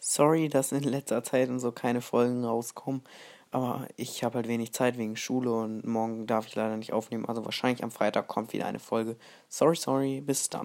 Sorry, dass in letzter Zeit und so keine Folgen rauskommen. Aber ich habe halt wenig Zeit wegen Schule und morgen darf ich leider nicht aufnehmen. Also wahrscheinlich am Freitag kommt wieder eine Folge. Sorry, sorry, bis dann.